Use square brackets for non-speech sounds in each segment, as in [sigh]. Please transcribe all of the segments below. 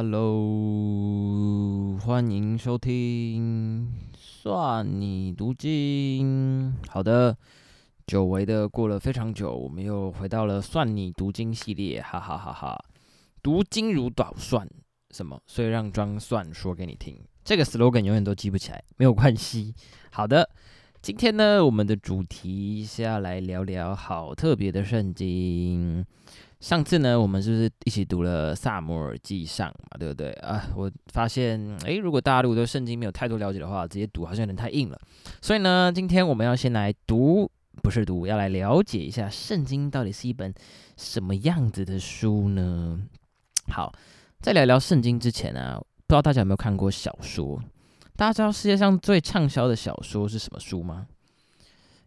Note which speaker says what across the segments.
Speaker 1: Hello，欢迎收听算你读经。好的，久违的过了非常久，我们又回到了算你读经系列，哈哈哈哈！读经如捣蒜，什么？所以让装蒜说给你听。这个 slogan 永远都记不起来，没有关系。好的，今天呢，我们的主题是要来聊聊好特别的圣经。上次呢，我们是不是一起读了《萨摩尔记上》嘛？对不对啊？我发现，诶，如果大家如果对圣经没有太多了解的话，直接读好像有点太硬了。所以呢，今天我们要先来读，不是读，要来了解一下圣经到底是一本什么样子的书呢？好，在聊聊圣经之前啊，不知道大家有没有看过小说？大家知道世界上最畅销的小说是什么书吗？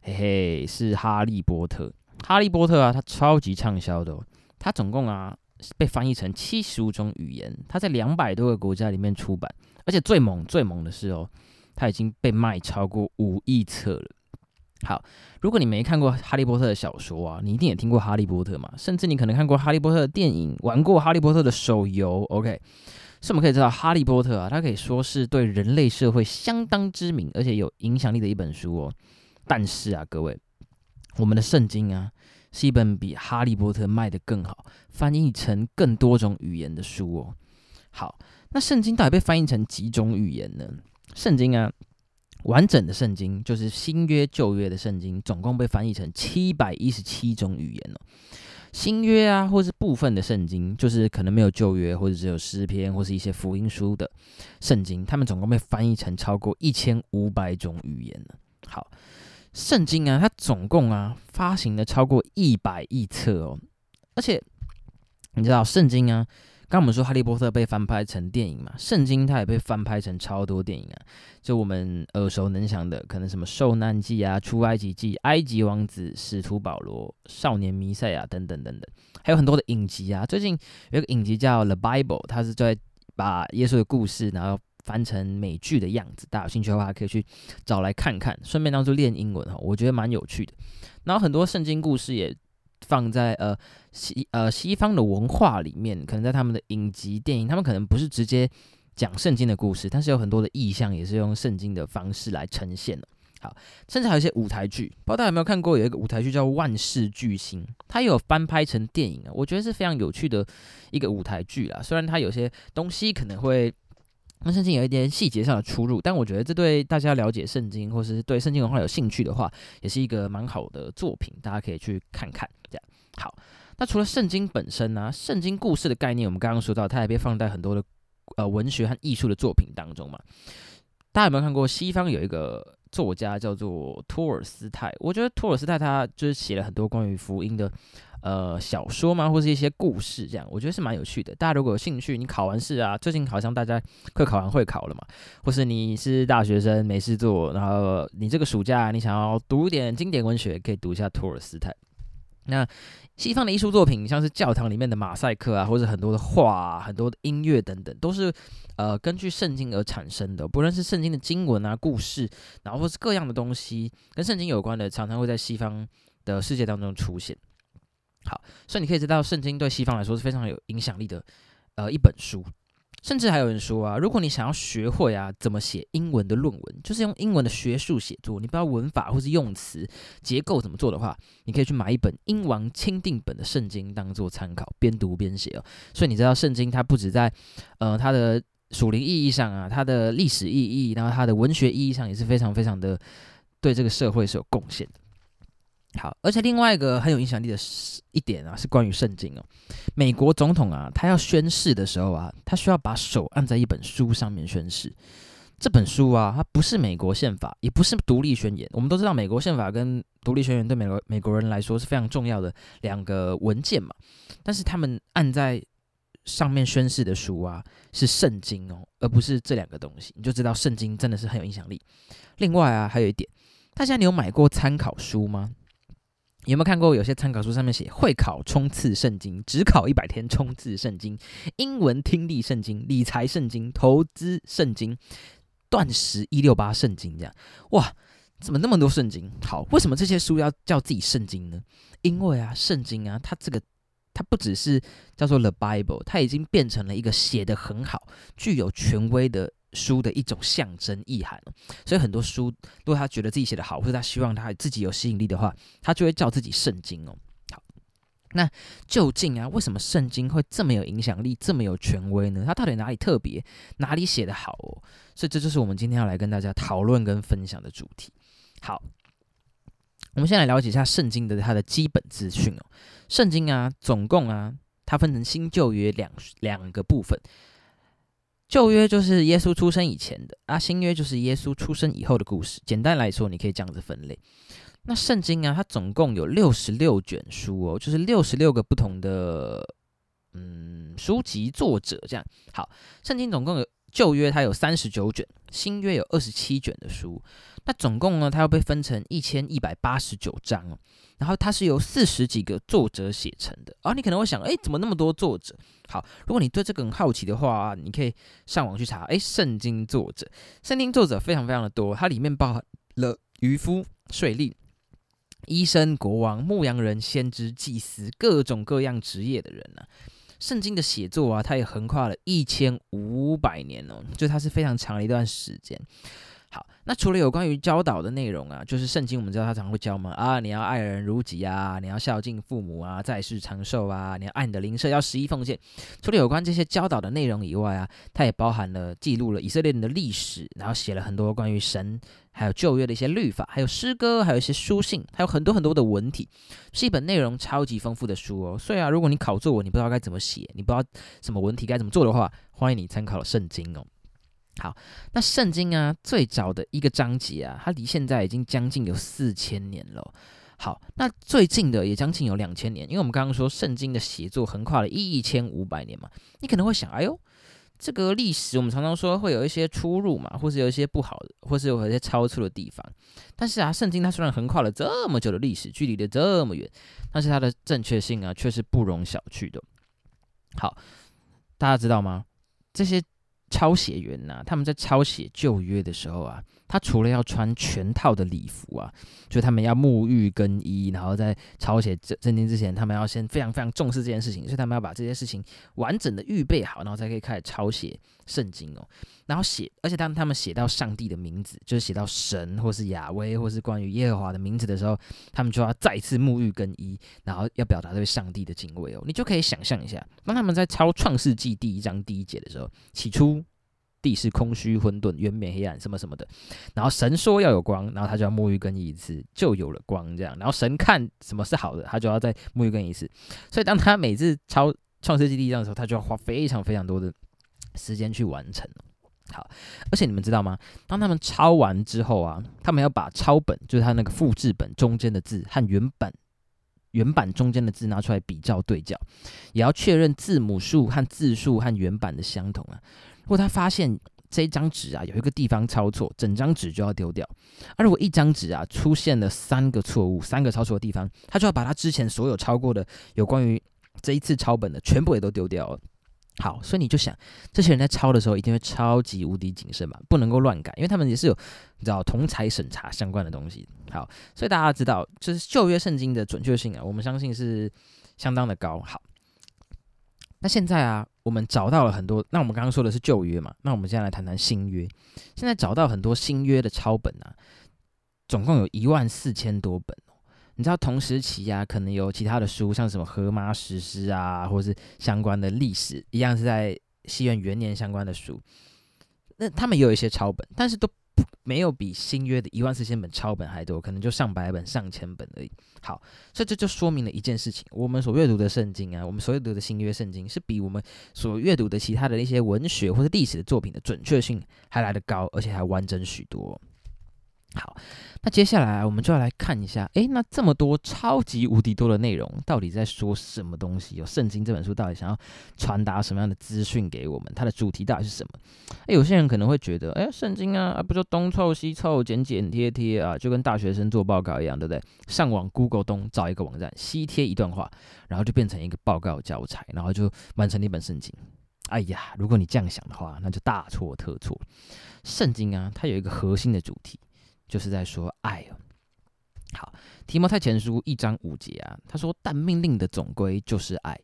Speaker 1: 嘿嘿，是《哈利波特》。《哈利波特》啊，它超级畅销的哦。它总共啊被翻译成七十五种语言，它在两百多个国家里面出版，而且最猛最猛的是哦，它已经被卖超过五亿册了。好，如果你没看过哈利波特的小说啊，你一定也听过哈利波特嘛，甚至你可能看过哈利波特的电影，玩过哈利波特的手游。OK，所以我们可以知道哈利波特啊，它可以说是对人类社会相当知名而且有影响力的一本书哦。但是啊，各位，我们的圣经啊。是一本比《哈利波特》卖得更好、翻译成更多种语言的书哦。好，那圣经到底被翻译成几种语言呢？圣经啊，完整的圣经就是新约、旧约的圣经，总共被翻译成七百一十七种语言哦。新约啊，或是部分的圣经，就是可能没有旧约，或者只有诗篇或是一些福音书的圣经，他们总共被翻译成超过一千五百种语言了。好。圣经啊，它总共啊发行了超过一百亿册哦，而且你知道圣经啊，刚我们说哈利波特被翻拍成电影嘛，圣经它也被翻拍成超多电影啊，就我们耳熟能详的，可能什么受难记啊、出埃及记、埃及王子、使徒保罗、少年弥赛亚等等等等，还有很多的影集啊，最近有一个影集叫《The Bible》，它是在把耶稣的故事，然后。翻成美剧的样子，大家有兴趣的话可以去找来看看，顺便当做练英文哈，我觉得蛮有趣的。然后很多圣经故事也放在呃西呃西方的文化里面，可能在他们的影集电影，他们可能不是直接讲圣经的故事，但是有很多的意象也是用圣经的方式来呈现的。好，甚至还有一些舞台剧，不知道大家有没有看过？有一个舞台剧叫《万事巨星》，它有翻拍成电影啊，我觉得是非常有趣的一个舞台剧啦。虽然它有些东西可能会。那圣经有一点细节上的出入，但我觉得这对大家了解圣经或是对圣经文化有兴趣的话，也是一个蛮好的作品，大家可以去看看。这样好，那除了圣经本身呢，圣经故事的概念，我们刚刚说到，它也被放在很多的呃文学和艺术的作品当中嘛。大家有没有看过西方有一个作家叫做托尔斯泰？我觉得托尔斯泰他就是写了很多关于福音的。呃，小说嘛，或是一些故事，这样我觉得是蛮有趣的。大家如果有兴趣，你考完试啊，最近好像大家快考完会考了嘛，或是你是大学生没事做，然后你这个暑假你想要读一点经典文学，可以读一下托尔斯泰。那西方的艺术作品，像是教堂里面的马赛克啊，或者很多的画、很多的音乐等等，都是呃根据圣经而产生的。不论是圣经的经文啊、故事，然后或是各样的东西跟圣经有关的，常常会在西方的世界当中出现。好，所以你可以知道，圣经对西方来说是非常有影响力的，呃，一本书。甚至还有人说啊，如果你想要学会啊怎么写英文的论文，就是用英文的学术写作，你不知道文法或是用词结构怎么做的话，你可以去买一本英王钦定本的圣经当做参考，边读边写哦。所以你知道，圣经它不止在呃它的属灵意义上啊，它的历史意义，然后它的文学意义上也是非常非常的对这个社会是有贡献的。好，而且另外一个很有影响力的一点啊，是关于圣经哦。美国总统啊，他要宣誓的时候啊，他需要把手按在一本书上面宣誓。这本书啊，它不是美国宪法，也不是独立宣言。我们都知道，美国宪法跟独立宣言对美国美国人来说是非常重要的两个文件嘛。但是他们按在上面宣誓的书啊，是圣经哦，而不是这两个东西。你就知道圣经真的是很有影响力。另外啊，还有一点，大家你有买过参考书吗？有没有看过有些参考书上面写会考冲刺圣经，只考一百天冲刺圣经，英文听力圣经，理财圣经，投资圣经，断食一六八圣经这样？哇，怎么那么多圣经？好，为什么这些书要叫自己圣经呢？因为啊，圣经啊，它这个它不只是叫做 The Bible，它已经变成了一个写的很好、具有权威的书的一种象征意涵。所以很多书，如果他觉得自己写的好，或者他希望他自己有吸引力的话，他就会叫自己圣经哦。好，那究竟啊，为什么圣经会这么有影响力、这么有权威呢？它到底哪里特别？哪里写的好哦？所以这就是我们今天要来跟大家讨论跟分享的主题。好。我们先来了解一下圣经的它的基本资讯哦。圣经啊，总共啊，它分成新旧约两两个部分。旧约就是耶稣出生以前的啊，新约就是耶稣出生以后的故事。简单来说，你可以这样子分类。那圣经啊，它总共有六十六卷书哦，就是六十六个不同的嗯书籍作者这样。好，圣经总共有旧约它有三十九卷，新约有二十七卷的书。那总共呢，它要被分成一千一百八十九章哦，然后它是由四十几个作者写成的啊。你可能会想，哎，怎么那么多作者？好，如果你对这个很好奇的话，你可以上网去查，哎，圣经作者，圣经作者非常非常的多，它里面包含了渔夫、税吏、医生、国王、牧羊人、先知、祭司，各种各样职业的人呢。圣经的写作啊，它也横跨了一千五百年哦，就它是非常长的一段时间。好，那除了有关于教导的内容啊，就是圣经，我们知道他常会教嘛啊，你要爱人如己啊，你要孝敬父母啊，在世长寿啊，你要爱你的邻舍，要十一奉献。除了有关这些教导的内容以外啊，它也包含了记录了以色列人的历史，然后写了很多关于神还有旧约的一些律法，还有诗歌，还有一些书信，还有很多很多的文体，是一本内容超级丰富的书哦。所以啊，如果你考作文，你不知道该怎么写，你不知道什么文体该怎么做的话，欢迎你参考圣经哦。好，那圣经啊，最早的一个章节啊，它离现在已经将近有四千年了。好，那最近的也将近有两千年，因为我们刚刚说圣经的写作横跨了一千五百年嘛，你可能会想，哎呦，这个历史我们常常说会有一些出入嘛，或是有一些不好的，或是有一些超出的地方。但是啊，圣经它虽然横跨了这么久的历史，距离的这么远，但是它的正确性啊，却是不容小觑的。好，大家知道吗？这些。抄写员呐，他们在抄写旧约的时候啊，他除了要穿全套的礼服啊，就他们要沐浴更衣，然后在抄写圣圣经之前，他们要先非常非常重视这件事情，所以他们要把这些事情完整的预备好，然后才可以开始抄写圣经哦。然后写，而且当他们写到上帝的名字，就是写到神或是亚威或是关于耶和华的名字的时候，他们就要再次沐浴更衣，然后要表达对上帝的敬畏哦。你就可以想象一下，当他们在抄创世纪第一章第一节的时候，起初。地是空虚混沌，渊面黑暗，什么什么的。然后神说要有光，然后他就要沐浴更衣一次，就有了光。这样，然后神看什么是好的，他就要再沐浴更衣一次。所以当他每次抄创世纪第一章的时候，他就要花非常非常多的时间去完成。好，而且你们知道吗？当他们抄完之后啊，他们要把抄本，就是他那个复制本中间的字和原版原版中间的字拿出来比照对角，也要确认字母数和字数和原版的相同啊。如果他发现这张纸啊有一个地方抄错，整张纸就要丢掉。而如果一张纸啊出现了三个错误，三个抄错的地方，他就要把他之前所有抄过的有关于这一次抄本的全部也都丢掉。好，所以你就想，这些人在抄的时候一定会超级无敌谨慎嘛，不能够乱改，因为他们也是有你知道同才审查相关的东西。好，所以大家知道，就是旧约圣经的准确性啊，我们相信是相当的高。好。那现在啊，我们找到了很多。那我们刚刚说的是旧约嘛？那我们现在来谈谈新约。现在找到很多新约的抄本啊，总共有一万四千多本哦。你知道同时期啊，可能有其他的书，像什么荷马史诗啊，或是相关的历史，一样是在西元元年相关的书。那他们也有一些抄本，但是都。没有比新约的一万四千本抄本还多，可能就上百本、上千本而已。好，所以这就说明了一件事情：我们所阅读的圣经啊，我们所阅读的新约圣经，是比我们所阅读的其他的一些文学或者历史的作品的准确性还来得高，而且还完整许多。好，那接下来我们就要来看一下，诶，那这么多超级无敌多的内容，到底在说什么东西？有圣经这本书到底想要传达什么样的资讯给我们？它的主题到底是什么？诶，有些人可能会觉得，诶，圣经啊，不就东凑西凑、剪剪贴贴啊，就跟大学生做报告一样，对不对？上网 Google 东找一个网站，西贴一段话，然后就变成一个报告教材，然后就完成一本圣经。哎呀，如果你这样想的话，那就大错特错。圣经啊，它有一个核心的主题。就是在说爱哦。好，提摩太前书一章五节啊，他说：“但命令的总归就是爱。”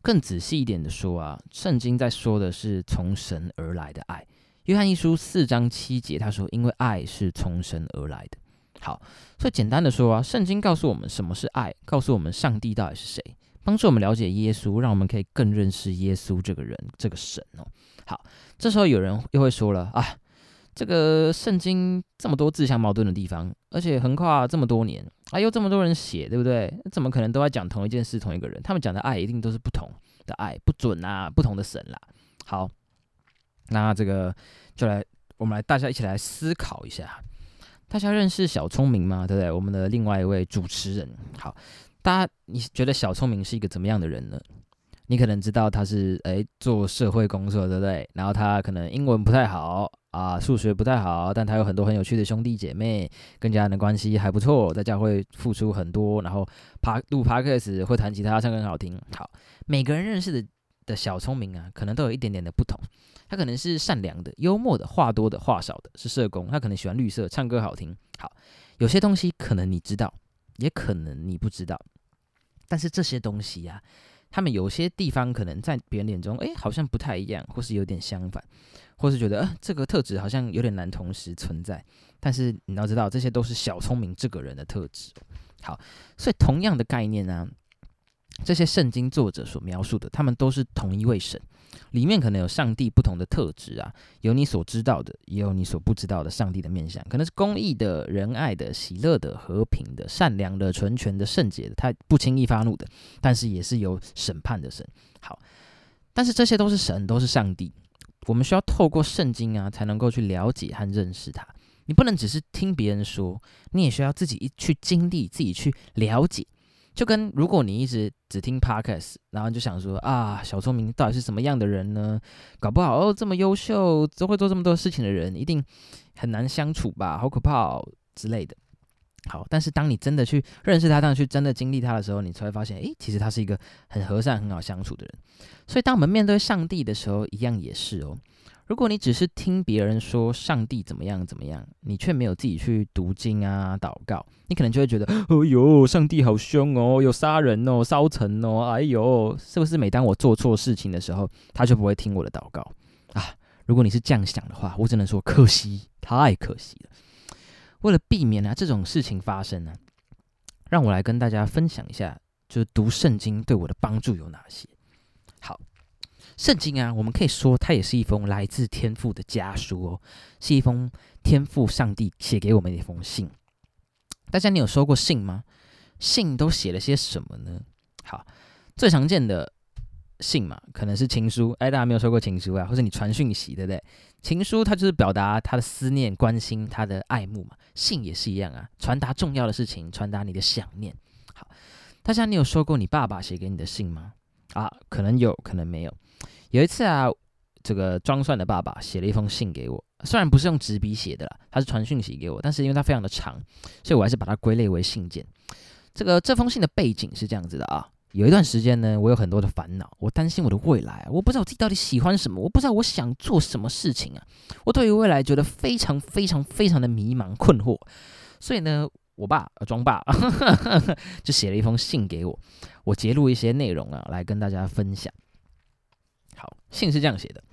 Speaker 1: 更仔细一点的说啊，圣经在说的是从神而来的爱。约翰一书四章七节，他说：“因为爱是从神而来的。”好，所以简单的说啊，圣经告诉我们什么是爱，告诉我们上帝到底是谁，帮助我们了解耶稣，让我们可以更认识耶稣这个人，这个神哦。好，这时候有人又会说了啊，这个圣经这么多自相矛盾的地方，而且横跨这么多年，啊，又这么多人写，对不对？怎么可能都在讲同一件事、同一个人？他们讲的爱一定都是不同的爱，不准啊，不同的神啦。好，那这个就来，我们来大家一起来思考一下。大家认识小聪明吗？对不对？我们的另外一位主持人。好，大家你觉得小聪明是一个怎么样的人呢？你可能知道他是诶做社会工作，对不对？然后他可能英文不太好啊，数学不太好，但他有很多很有趣的兄弟姐妹，跟家人的关系还不错，在家会付出很多，然后爬录 p o d s 会弹吉他，唱歌很好听。好，每个人认识的的小聪明啊，可能都有一点点的不同。他可能是善良的、幽默的、话多的、话少的，是社工。他可能喜欢绿色，唱歌好听。好，有些东西可能你知道，也可能你不知道。但是这些东西呀，他们有些地方可能在别人眼中，哎，好像不太一样，或是有点相反，或是觉得，呃，这个特质好像有点难同时存在。但是你要知道，这些都是小聪明这个人的特质。好，所以同样的概念呢，这些圣经作者所描述的，他们都是同一位神。里面可能有上帝不同的特质啊，有你所知道的，也有你所不知道的上帝的面相，可能是公义的、仁爱的、喜乐的、和平的、善良的、纯全的、圣洁的，他不轻易发怒的，但是也是有审判的神。好，但是这些都是神，都是上帝，我们需要透过圣经啊，才能够去了解和认识他。你不能只是听别人说，你也需要自己去经历，自己去了解。就跟如果你一直只听 podcast，然后就想说啊，小聪明到底是什么样的人呢？搞不好哦，这么优秀，都会做这么多事情的人，一定很难相处吧？好可怕之类的。好，但是当你真的去认识他，当去真的经历他的时候，你才会发现，诶，其实他是一个很和善、很好相处的人。所以，当我们面对上帝的时候，一样也是哦。如果你只是听别人说上帝怎么样怎么样，你却没有自己去读经啊、祷告，你可能就会觉得，[gasps] 哎呦，上帝好凶哦，有杀人哦、烧城哦，哎呦，是不是每当我做错事情的时候，他就不会听我的祷告啊？如果你是这样想的话，我只能说可惜，太可惜了。为了避免啊这种事情发生呢，让我来跟大家分享一下，就是读圣经对我的帮助有哪些。好。圣经啊，我们可以说它也是一封来自天父的家书哦，是一封天父上帝写给我们的一封信。大家，你有收过信吗？信都写了些什么呢？好，最常见的信嘛，可能是情书。哎，大家没有收过情书啊？或者你传讯息，对不对？情书它就是表达他的思念、关心、他的爱慕嘛。信也是一样啊，传达重要的事情，传达你的想念。好，大家，你有收过你爸爸写给你的信吗？啊，可能有可能没有。有一次啊，这个装蒜的爸爸写了一封信给我，虽然不是用纸笔写的啦，他是传讯息给我，但是因为它非常的长，所以我还是把它归类为信件。这个这封信的背景是这样子的啊，有一段时间呢，我有很多的烦恼，我担心我的未来，我不知道我自己到底喜欢什么，我不知道我想做什么事情啊，我对于未来觉得非常非常非常的迷茫困惑，所以呢，我爸装爸 [laughs] 就写了一封信给我，我截录一些内容啊，来跟大家分享。好，信是这样写的。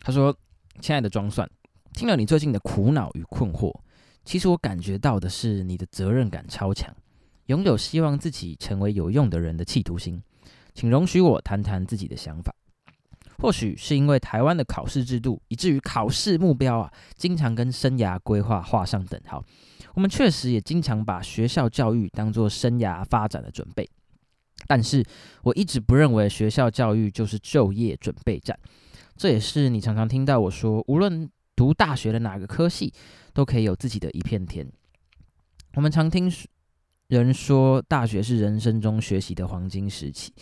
Speaker 1: 他说：“亲爱的装蒜，听了你最近的苦恼与困惑，其实我感觉到的是你的责任感超强，拥有希望自己成为有用的人的企图心。请容许我谈谈自己的想法。或许是因为台湾的考试制度，以至于考试目标啊，经常跟生涯规划画上等号。我们确实也经常把学校教育当作生涯发展的准备。”但是我一直不认为学校教育就是就业准备站，这也是你常常听到我说，无论读大学的哪个科系，都可以有自己的一片天。我们常听人说，大学是人生中学习的黄金时期。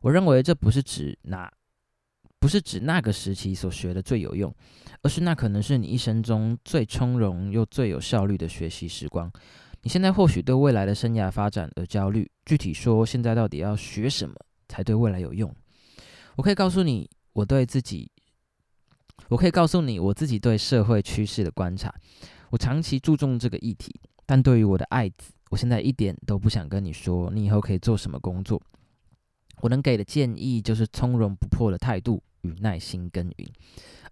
Speaker 1: 我认为这不是指那，不是指那个时期所学的最有用，而是那可能是你一生中最从容又最有效率的学习时光。你现在或许对未来的生涯发展而焦虑，具体说，现在到底要学什么才对未来有用？我可以告诉你，我对自己，我可以告诉你我自己对社会趋势的观察。我长期注重这个议题，但对于我的爱子，我现在一点都不想跟你说，你以后可以做什么工作。我能给的建议就是从容不迫的态度与耐心耕耘，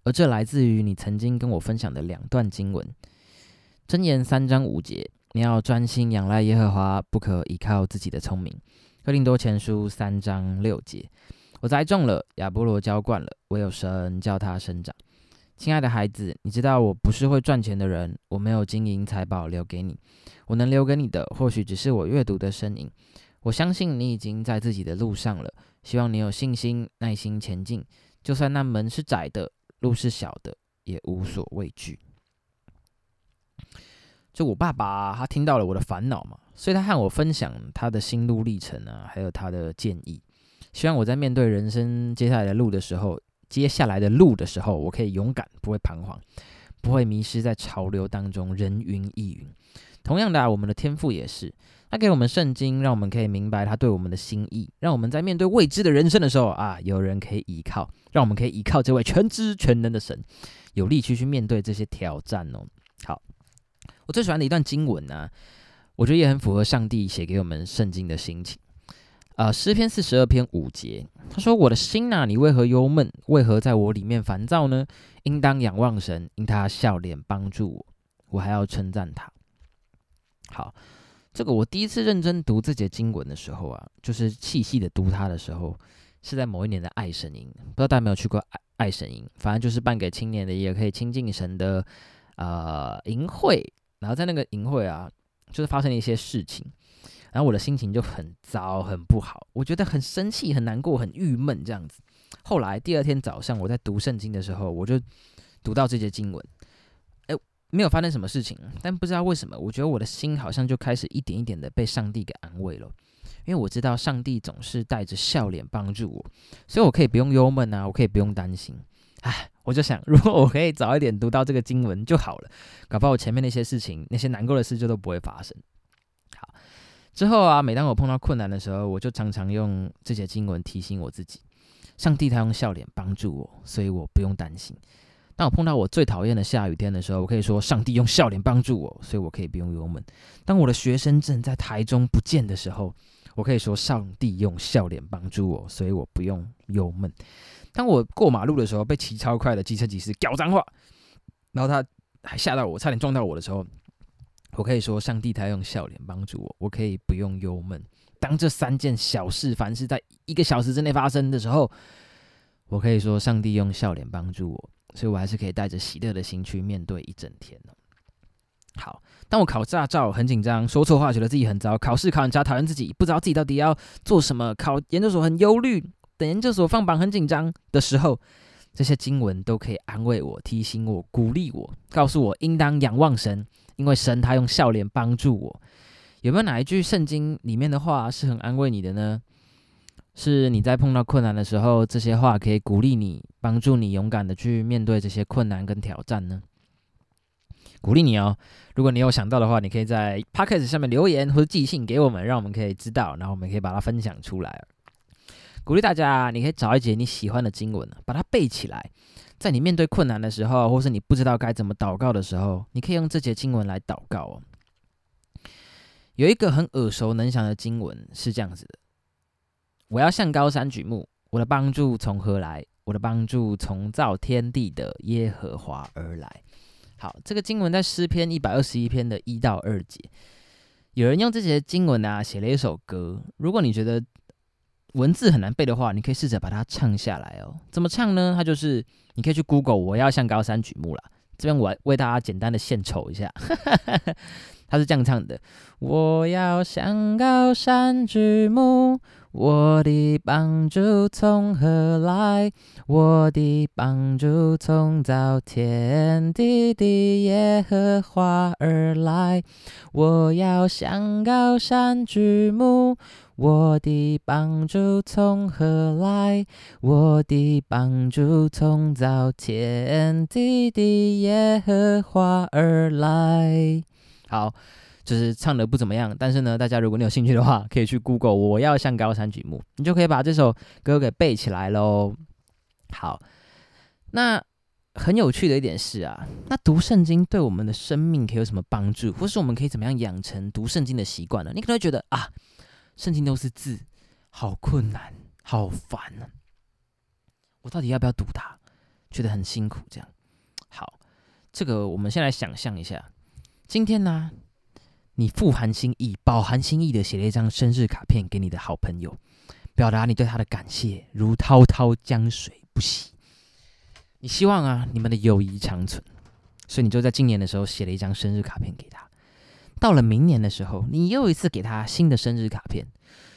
Speaker 1: 而这来自于你曾经跟我分享的两段经文：箴言三章五节，你要专心仰赖耶和华，不可依靠自己的聪明；哥林多前书三章六节，我栽种了，亚波罗浇灌了，唯有神叫它生长。亲爱的孩子，你知道我不是会赚钱的人，我没有金银财宝留给你，我能留给你的，或许只是我阅读的身影。我相信你已经在自己的路上了，希望你有信心、耐心前进。就算那门是窄的，路是小的，也无所畏惧。就我爸爸，他听到了我的烦恼嘛，所以他和我分享他的心路历程啊，还有他的建议，希望我在面对人生接下来的路的时候，接下来的路的时候，我可以勇敢，不会彷徨，不会迷失在潮流当中，人云亦云。同样的，我们的天赋也是。他给我们圣经，让我们可以明白他对我们的心意，让我们在面对未知的人生的时候啊，有人可以依靠，让我们可以依靠这位全知全能的神，有力气去面对这些挑战哦。我最喜欢的一段经文呢，我觉得也很符合上帝写给我们圣经的心情。啊，诗篇四十二篇五节，他说：“我的心呐，你为何忧闷？为何在我里面烦躁呢？应当仰望神，因他笑脸帮助我，我还要称赞他。”好。这个我第一次认真读这节经文的时候啊，就是细细的读它的时候，是在某一年的爱神营，不知道大家有没有去过爱爱神营，反正就是办给青年的，也可以亲近神的呃淫秽。然后在那个淫秽啊，就是发生了一些事情，然后我的心情就很糟，很不好，我觉得很生气、很难过、很郁闷这样子。后来第二天早上我在读圣经的时候，我就读到这节经文。没有发生什么事情，但不知道为什么，我觉得我的心好像就开始一点一点的被上帝给安慰了。因为我知道上帝总是带着笑脸帮助我，所以我可以不用忧闷啊，我可以不用担心。唉，我就想，[laughs] 如果我可以早一点读到这个经文就好了，搞不好我前面那些事情、那些难过的事就都不会发生。好，之后啊，每当我碰到困难的时候，我就常常用这些经文提醒我自己：上帝他用笑脸帮助我，所以我不用担心。当我碰到我最讨厌的下雨天的时候，我可以说上帝用笑脸帮助我，所以我可以不用忧闷。当我的学生证在台中不见的时候，我可以说上帝用笑脸帮助我，所以我不用忧闷。当我过马路的时候被骑超快的机车骑士屌脏话，然后他还吓到我，差点撞到我的时候，我可以说上帝他用笑脸帮助我，我可以不用忧闷。当这三件小事凡是在一个小时之内发生的时候，我可以说上帝用笑脸帮助我。所以我还是可以带着喜乐的心去面对一整天。好，当我考驾照很紧张，说错话觉得自己很糟，考试考很差讨厌自己，不知道自己到底要做什么，考研究所很忧虑，等研究所放榜很紧张的时候，这些经文都可以安慰我、提醒我、鼓励我，告诉我应当仰望神，因为神他用笑脸帮助我。有没有哪一句圣经里面的话是很安慰你的呢？是你在碰到困难的时候，这些话可以鼓励你，帮助你勇敢的去面对这些困难跟挑战呢？鼓励你哦！如果你有想到的话，你可以在 podcast 下面留言或者寄信给我们，让我们可以知道，然后我们可以把它分享出来。鼓励大家，你可以找一节你喜欢的经文，把它背起来，在你面对困难的时候，或是你不知道该怎么祷告的时候，你可以用这节经文来祷告哦。有一个很耳熟能详的经文是这样子的。我要向高山举目，我的帮助从何来？我的帮助从造天地的耶和华而来。好，这个经文在诗篇一百二十一篇的一到二节。有人用这节经文啊写了一首歌。如果你觉得文字很难背的话，你可以试着把它唱下来哦。怎么唱呢？它就是你可以去 Google，我要向高山举目了。这边我为大家简单的献丑一下。[laughs] 他是这样唱的：我要向高山举目。我的帮助从何来？我的帮助从造天地的耶和华而来。我要向高山举目，我的帮助从何来？我的帮助从造天地的耶和华而来。好。就是唱的不怎么样，但是呢，大家如果你有兴趣的话，可以去 Google 我要向高山举目，你就可以把这首歌给背起来喽。好，那很有趣的一点是啊，那读圣经对我们的生命可以有什么帮助，或是我们可以怎么样养成读圣经的习惯呢？你可能会觉得啊，圣经都是字，好困难，好烦啊！我到底要不要读它？觉得很辛苦，这样。好，这个我们先来想象一下，今天呢，你富含心意、饱含心意的写了一张生日卡片给你的好朋友，表达你对他的感谢，如滔滔江水不息。你希望啊，你们的友谊长存，所以你就在今年的时候写了一张生日卡片给他。到了明年的时候，你又一次给他新的生日卡片。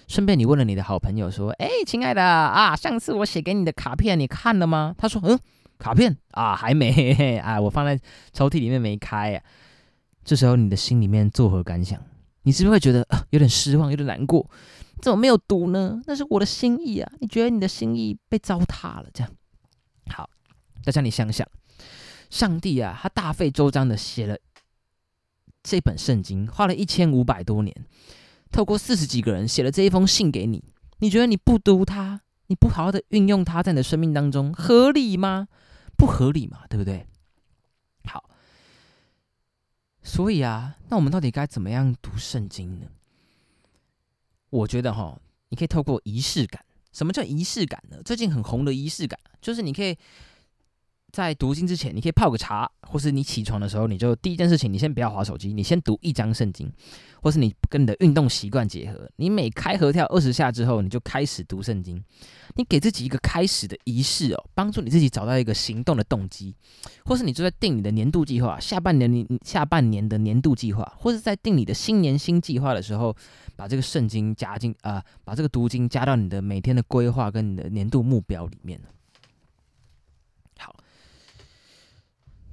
Speaker 1: 顺便，你问了你的好朋友说：“哎，亲爱的啊，上次我写给你的卡片，你看了吗？”他说：“嗯，卡片啊，还没 [laughs] 啊，我放在抽屉里面没开呀。”这时候你的心里面作何感想？你是不是会觉得有点失望，有点难过？怎么没有读呢？那是我的心意啊！你觉得你的心意被糟蹋了？这样好，大家你想想，上帝啊，他大费周章的写了这本圣经，花了一千五百多年。透过四十几个人写了这一封信给你，你觉得你不读它，你不好好的运用它在你的生命当中，合理吗？不合理嘛，对不对？好，所以啊，那我们到底该怎么样读圣经呢？我觉得哈，你可以透过仪式感。什么叫仪式感呢？最近很红的仪式感，就是你可以。在读经之前，你可以泡个茶，或是你起床的时候，你就第一件事情，你先不要划手机，你先读一章圣经，或是你跟你的运动习惯结合，你每开合跳二十下之后，你就开始读圣经，你给自己一个开始的仪式哦，帮助你自己找到一个行动的动机，或是你就在定你的年度计划，下半年你下半年的年度计划，或是在定你的新年新计划的时候，把这个圣经加进啊，把这个读经加到你的每天的规划跟你的年度目标里面。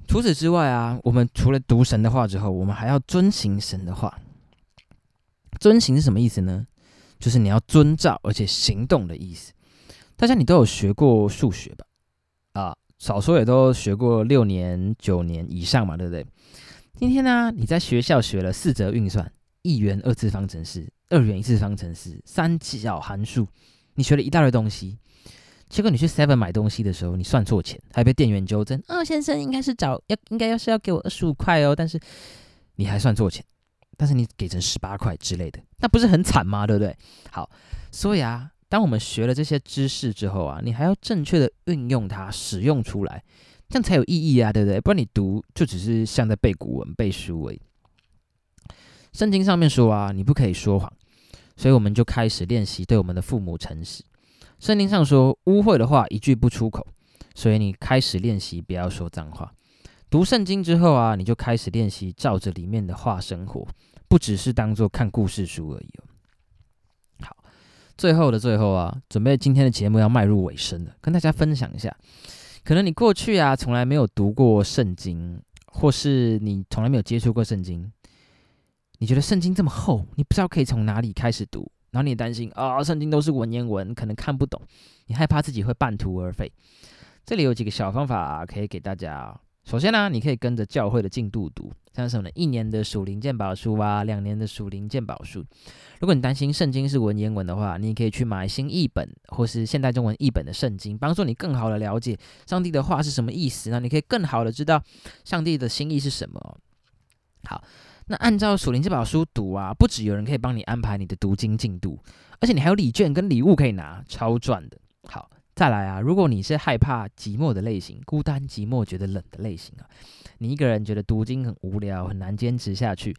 Speaker 1: 除此之外啊，我们除了读神的话之后，我们还要遵行神的话。遵行是什么意思呢？就是你要遵照而且行动的意思。大家你都有学过数学吧？啊，少说也都学过六年、九年以上嘛，对不对？今天呢，你在学校学了四则运算、一元二次方程式、二元一次方程式、三角函数，你学了一大堆东西。结果你去 Seven 买东西的时候，你算错钱，还被店员纠正。啊，先生应该是找要应该要是要给我二十五块哦，但是你还算错钱，但是你给成十八块之类的，那不是很惨吗？对不对？好，所以啊，当我们学了这些知识之后啊，你还要正确的运用它，使用出来，这样才有意义啊，对不对？不然你读就只是像在背古文、背书而已。圣经上面说啊，你不可以说谎，所以我们就开始练习对我们的父母诚实。圣经上说污秽的话一句不出口，所以你开始练习不要说脏话。读圣经之后啊，你就开始练习照着里面的话生活，不只是当做看故事书而已哦。好，最后的最后啊，准备今天的节目要迈入尾声了，跟大家分享一下，可能你过去啊从来没有读过圣经，或是你从来没有接触过圣经，你觉得圣经这么厚，你不知道可以从哪里开始读。然后你担心啊，圣经都是文言文，可能看不懂，你害怕自己会半途而废。这里有几个小方法可以给大家。首先呢，你可以跟着教会的进度读，像什么呢？一年的属灵鉴宝书啊，两年的属灵鉴宝书。如果你担心圣经是文言文的话，你可以去买新译本或是现代中文译本的圣经，帮助你更好的了解上帝的话是什么意思。那你可以更好的知道上帝的心意是什么。好。那按照属灵这本书读啊，不止有人可以帮你安排你的读经进度，而且你还有礼券跟礼物可以拿，超赚的。好，再来啊，如果你是害怕寂寞的类型，孤单寂寞觉得冷的类型啊，你一个人觉得读经很无聊，很难坚持下去。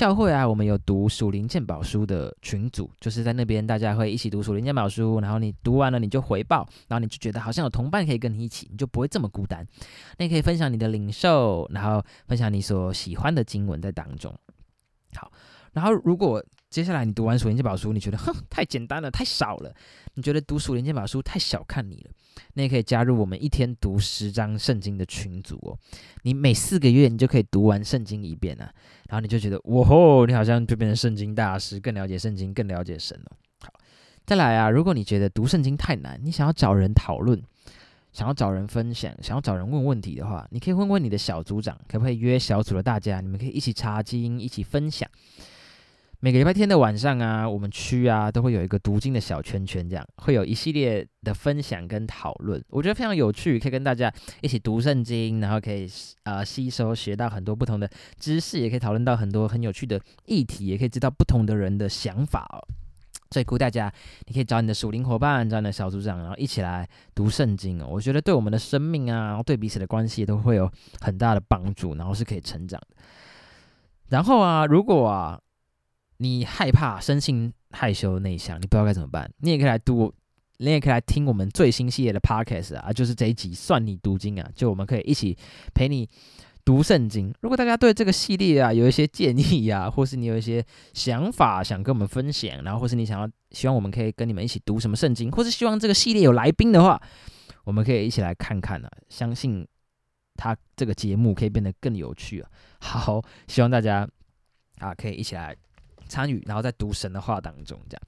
Speaker 1: 教会啊，我们有读属灵鉴宝书的群组，就是在那边大家会一起读属灵鉴宝书，然后你读完了你就回报，然后你就觉得好像有同伴可以跟你一起，你就不会这么孤单。那你可以分享你的领受，然后分享你所喜欢的经文在当中。好，然后如果接下来你读完属灵鉴宝书，你觉得哼太简单了，太少了，你觉得读属灵鉴宝书太小看你了。那也可以加入我们一天读十章圣经的群组哦。你每四个月你就可以读完圣经一遍啊，然后你就觉得哇吼，你好像就变成圣经大师，更了解圣经，更了解神了。好，再来啊，如果你觉得读圣经太难，你想要找人讨论，想要找人分享，想要找人问问题的话，你可以问问你的小组长，可不可以约小组的大家，你们可以一起查经，一起分享。每个礼拜天的晚上啊，我们区啊都会有一个读经的小圈圈，这样会有一系列的分享跟讨论，我觉得非常有趣，可以跟大家一起读圣经，然后可以呃吸收学到很多不同的知识，也可以讨论到很多很有趣的议题，也可以知道不同的人的想法哦。所以鼓励大家，你可以找你的属灵伙伴，找你的小组长，然后一起来读圣经哦。我觉得对我们的生命啊，对彼此的关系都会有很大的帮助，然后是可以成长的。然后啊，如果啊你害怕、生性害羞、内向，你不知道该怎么办，你也可以来读，你也可以来听我们最新系列的 podcast 啊，就是这一集算你读经啊，就我们可以一起陪你。读圣经。如果大家对这个系列啊有一些建议呀，或是你有一些想法想跟我们分享，然后或是你想要希望我们可以跟你们一起读什么圣经，或是希望这个系列有来宾的话，我们可以一起来看看啊。相信他这个节目可以变得更有趣啊。好，希望大家啊可以一起来参与，然后在读神的话当中这样。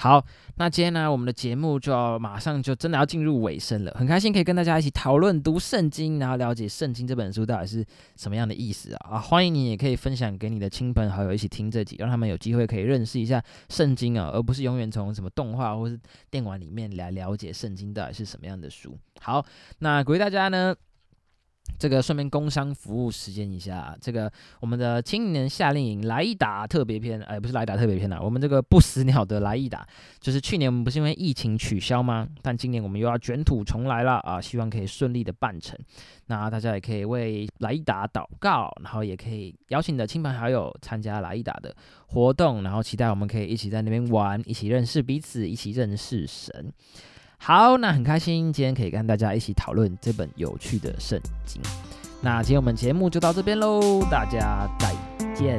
Speaker 1: 好，那今天呢，我们的节目就要马上就真的要进入尾声了。很开心可以跟大家一起讨论读圣经，然后了解圣经这本书到底是什么样的意思啊！啊，欢迎你也可以分享给你的亲朋好友一起听这集，让他们有机会可以认识一下圣经啊，而不是永远从什么动画或是电玩里面来了解圣经到底是什么样的书。好，那鼓励大家呢。这个顺便工商服务时间一下，这个我们的青年夏令营来一打特别篇，哎，不是来打特别篇了，我们这个不死鸟的来一打，就是去年我们不是因为疫情取消吗？但今年我们又要卷土重来了啊，希望可以顺利的办成。那大家也可以为来一打祷告，然后也可以邀请你的亲朋好友参加来一打的活动，然后期待我们可以一起在那边玩，一起认识彼此，一起认识神。好，那很开心今天可以跟大家一起讨论这本有趣的圣经。那今天我们节目就到这边喽，大家再见。